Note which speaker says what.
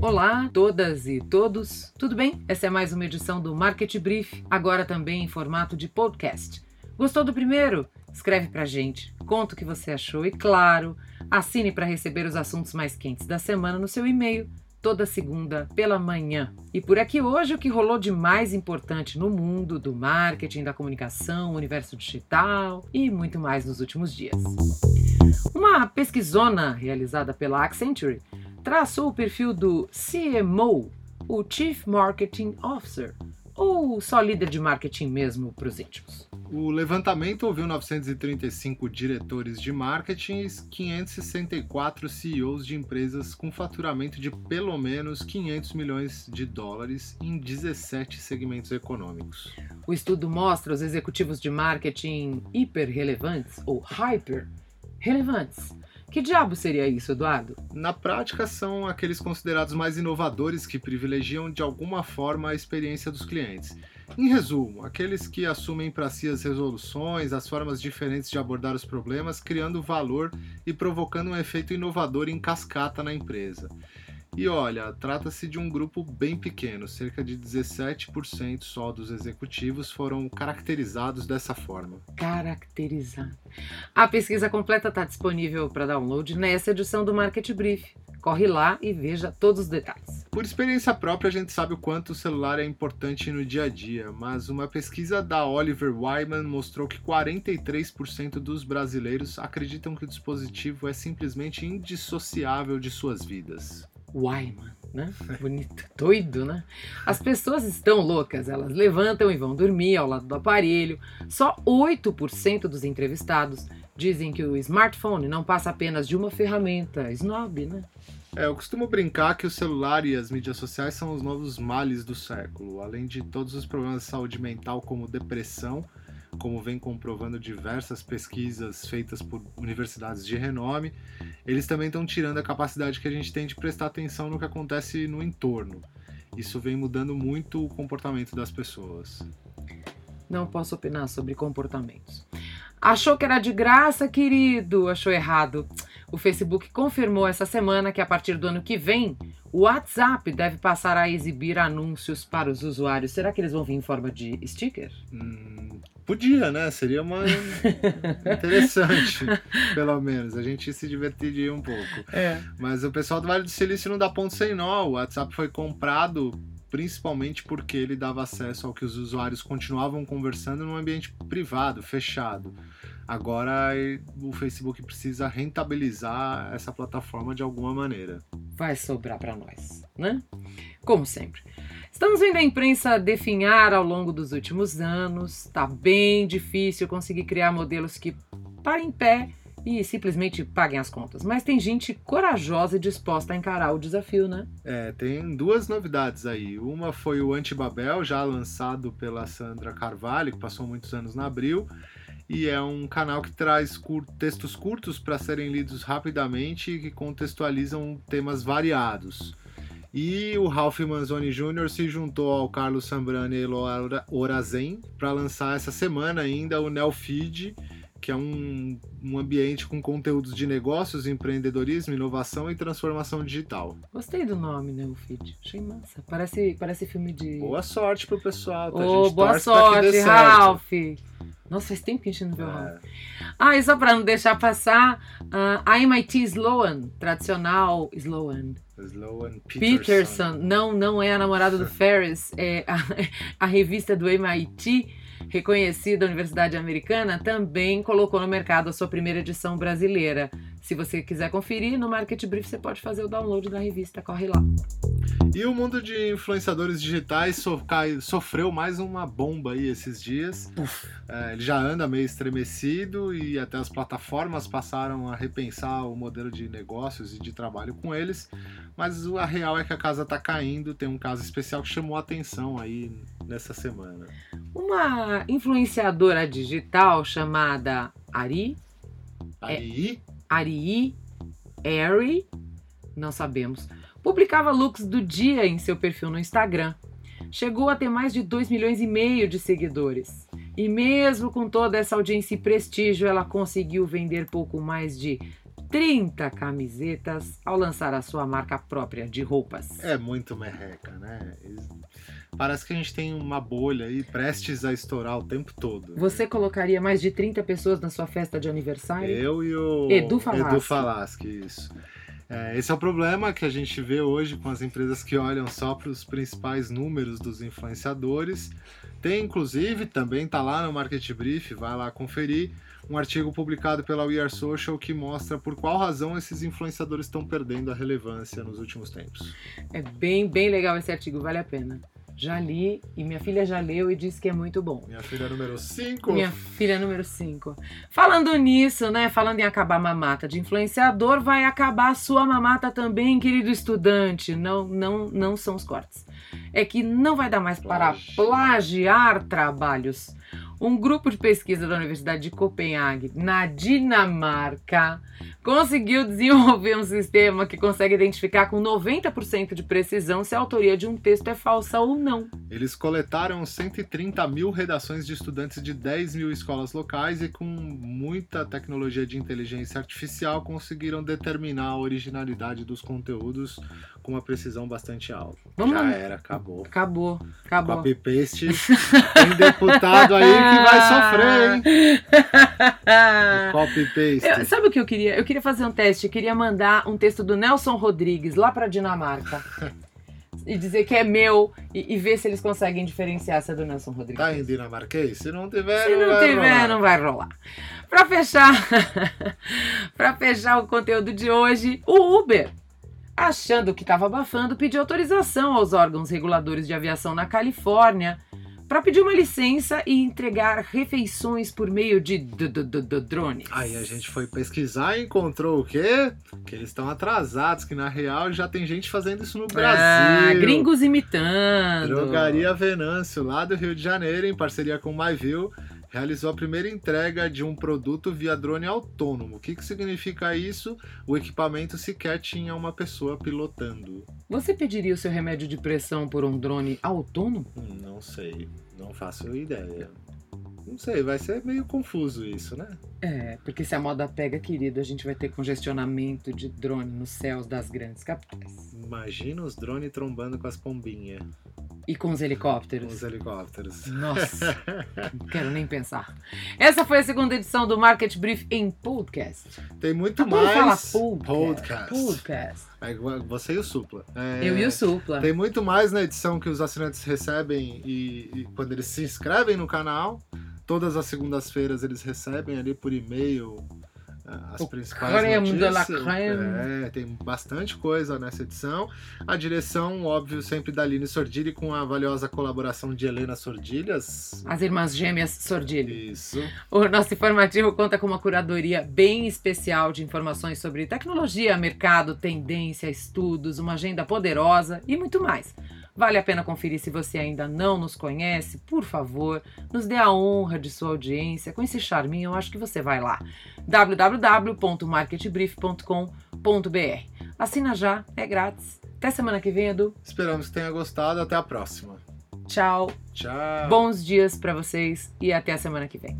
Speaker 1: Olá, todas e todos, tudo bem? Essa é mais uma edição do Market Brief, agora também em formato de podcast. Gostou do primeiro? Escreve pra gente, conta o que você achou e, claro, assine para receber os assuntos mais quentes da semana no seu e-mail toda segunda pela manhã. E por aqui hoje o que rolou de mais importante no mundo do marketing, da comunicação, universo digital e muito mais nos últimos dias. Uma pesquisona realizada pela Accenture traçou o perfil do CMO, o Chief Marketing Officer, ou só líder de marketing mesmo para os íntimos?
Speaker 2: O levantamento ouviu 935 diretores de marketing e 564 CEOs de empresas com faturamento de pelo menos 500 milhões de dólares em 17 segmentos econômicos.
Speaker 1: O estudo mostra os executivos de marketing hiper relevantes ou hyper relevantes que diabo seria isso, Eduardo?
Speaker 2: Na prática, são aqueles considerados mais inovadores que privilegiam de alguma forma a experiência dos clientes. Em resumo, aqueles que assumem para si as resoluções, as formas diferentes de abordar os problemas, criando valor e provocando um efeito inovador em cascata na empresa. E olha, trata-se de um grupo bem pequeno, cerca de 17% só dos executivos foram caracterizados dessa forma.
Speaker 1: Caracterizar. A pesquisa completa está disponível para download nessa edição do Market Brief. Corre lá e veja todos os detalhes.
Speaker 2: Por experiência própria, a gente sabe o quanto o celular é importante no dia a dia, mas uma pesquisa da Oliver Wyman mostrou que 43% dos brasileiros acreditam que o dispositivo é simplesmente indissociável de suas vidas.
Speaker 1: Wyman, né? Bonito, doido, né? As pessoas estão loucas, elas levantam e vão dormir ao lado do aparelho. Só 8% dos entrevistados dizem que o smartphone não passa apenas de uma ferramenta snob, né?
Speaker 2: É, eu costumo brincar que o celular e as mídias sociais são os novos males do século, além de todos os problemas de saúde mental como depressão como vem comprovando diversas pesquisas feitas por universidades de renome, eles também estão tirando a capacidade que a gente tem de prestar atenção no que acontece no entorno. Isso vem mudando muito o comportamento das pessoas.
Speaker 1: Não posso opinar sobre comportamentos. Achou que era de graça, querido? Achou errado. O Facebook confirmou essa semana que a partir do ano que vem, o WhatsApp deve passar a exibir anúncios para os usuários. Será que eles vão vir em forma de sticker?
Speaker 2: Hum, podia, né? Seria uma interessante, pelo menos. A gente se divertiria um pouco.
Speaker 1: É.
Speaker 2: Mas o pessoal do Vale do Silício não dá ponto sem nó. O WhatsApp foi comprado principalmente porque ele dava acesso ao que os usuários continuavam conversando num ambiente privado, fechado. Agora o Facebook precisa rentabilizar essa plataforma de alguma maneira.
Speaker 1: Vai sobrar para nós, né? Como sempre. Estamos vendo a imprensa definhar ao longo dos últimos anos. Tá bem difícil conseguir criar modelos que parem em pé e simplesmente paguem as contas. Mas tem gente corajosa e disposta a encarar o desafio, né?
Speaker 2: É, tem duas novidades aí. Uma foi o Antibabel, já lançado pela Sandra Carvalho, que passou muitos anos na Abril e é um canal que traz cur textos curtos para serem lidos rapidamente e que contextualizam temas variados. E o Ralph Manzoni Jr. se juntou ao Carlos Sambrani e Eloa Orazen para lançar essa semana ainda o Neofeed, que é um, um ambiente com conteúdos de negócios, empreendedorismo, inovação e transformação digital.
Speaker 1: Gostei do nome, né, o feed. Achei massa. Parece, parece filme de.
Speaker 2: Boa sorte pro pessoal. Tá?
Speaker 1: Oh, boa sorte, Ralph. Nossa, faz tempo que a gente não vê o Ralph. Ah, e só para não deixar passar, uh, a MIT Sloan, tradicional Sloan.
Speaker 2: Sloan Peterson.
Speaker 1: Peterson. Não, não é a namorada do Ferris, é a, a revista do MIT reconhecida universidade americana, também colocou no mercado a sua primeira edição brasileira. Se você quiser conferir, no Market Brief você pode fazer o download da revista, corre lá.
Speaker 2: E o mundo de influenciadores digitais so sofreu mais uma bomba aí esses dias. É, ele já anda meio estremecido e até as plataformas passaram a repensar o modelo de negócios e de trabalho com eles. Mas a real é que a casa está caindo. Tem um caso especial que chamou a atenção aí nessa semana.
Speaker 1: Uma influenciadora digital chamada Ari.
Speaker 2: Ari?
Speaker 1: É, Ari, Ari, não sabemos publicava looks do dia em seu perfil no Instagram. chegou a ter mais de 2 milhões e meio de seguidores. E mesmo com toda essa audiência e prestígio, ela conseguiu vender pouco mais de 30 camisetas ao lançar a sua marca própria de roupas.
Speaker 2: É muito merreca, né? Parece que a gente tem uma bolha aí prestes a estourar o tempo todo. Né?
Speaker 1: Você colocaria mais de 30 pessoas na sua festa de aniversário?
Speaker 2: Eu e o
Speaker 1: Edu Falaschi.
Speaker 2: Edu Falaschi, isso. É, esse é o problema que a gente vê hoje com as empresas que olham só para os principais números dos influenciadores. Tem, inclusive, também está lá no Market Brief, vai lá conferir, um artigo publicado pela We Are Social que mostra por qual razão esses influenciadores estão perdendo a relevância nos últimos tempos.
Speaker 1: É bem, bem legal esse artigo, vale a pena. Já li e minha filha já leu e disse que é muito bom.
Speaker 2: Minha filha número 5.
Speaker 1: Minha filha número 5. Falando nisso, né? Falando em acabar a mamata de influenciador, vai acabar a sua mamata também, querido estudante. Não, não, não são os cortes. É que não vai dar mais para plagiar trabalhos um grupo de pesquisa da Universidade de Copenhague, na Dinamarca, conseguiu desenvolver um sistema que consegue identificar com 90% de precisão se a autoria de um texto é falsa ou não.
Speaker 2: Eles coletaram 130 mil redações de estudantes de 10 mil escolas locais e, com muita tecnologia de inteligência artificial, conseguiram determinar a originalidade dos conteúdos com uma precisão bastante alta. Vamos Já lá. era, acabou.
Speaker 1: Acabou, acabou.
Speaker 2: Copy-paste. Tem deputado aí que vai sofrer, hein? Copy-paste.
Speaker 1: Sabe o que eu queria? Eu queria fazer um teste. Eu queria mandar um texto do Nelson Rodrigues lá pra Dinamarca. e dizer que é meu e, e, ver se eles conseguem diferenciar se é do Nelson Rodrigues.
Speaker 2: Tá em dinamarquês? Se não tiver,
Speaker 1: se não,
Speaker 2: não
Speaker 1: tiver,
Speaker 2: rolar.
Speaker 1: não vai rolar. Para fechar, para fechar o conteúdo de hoje, o Uber achando que estava abafando, pediu autorização aos órgãos reguladores de aviação na Califórnia para pedir uma licença e entregar refeições por meio de drones.
Speaker 2: Aí a gente foi pesquisar e encontrou o quê? Que eles estão atrasados, que na real já tem gente fazendo isso no Brasil. Ah,
Speaker 1: gringos imitando.
Speaker 2: Drogaria Venâncio, lá do Rio de Janeiro, em parceria com o MyView, realizou a primeira entrega de um produto via drone autônomo. O que, que significa isso? O equipamento sequer tinha uma pessoa pilotando.
Speaker 1: Você pediria o seu remédio de pressão por um drone autônomo?
Speaker 2: Não sei, não faço ideia. Não sei, vai ser meio confuso isso, né?
Speaker 1: É, porque se a moda pega, querido, a gente vai ter congestionamento de drone nos céus das grandes capitais.
Speaker 2: Imagina os drones trombando com as pombinhas.
Speaker 1: E com os helicópteros.
Speaker 2: Com os helicópteros.
Speaker 1: Nossa, não quero nem pensar. Essa foi a segunda edição do Market Brief em podcast.
Speaker 2: Tem muito mais.
Speaker 1: Falar podcast. Podcast.
Speaker 2: podcast. Você e o Supla.
Speaker 1: É, Eu e o Supla.
Speaker 2: Tem muito mais na edição que os assinantes recebem e, e quando eles se inscrevem no canal. Todas as segundas-feiras eles recebem ali por e-mail as o principais creme notícias. De la creme. É, tem bastante coisa nessa edição. A direção, óbvio, sempre da Aline Sordilli, com a valiosa colaboração de Helena Sordilhas.
Speaker 1: As irmãs gêmeas Sordilli.
Speaker 2: Isso.
Speaker 1: O nosso informativo conta com uma curadoria bem especial de informações sobre tecnologia, mercado, tendência, estudos, uma agenda poderosa e muito mais. Vale a pena conferir se você ainda não nos conhece. Por favor, nos dê a honra de sua audiência. Com esse charminho, eu acho que você vai lá. www.marketbrief.com.br Assina já, é grátis. Até semana que vem, Edu.
Speaker 2: Esperamos que tenha gostado. Até a próxima.
Speaker 1: Tchau.
Speaker 2: Tchau.
Speaker 1: Bons dias para vocês e até a semana que vem.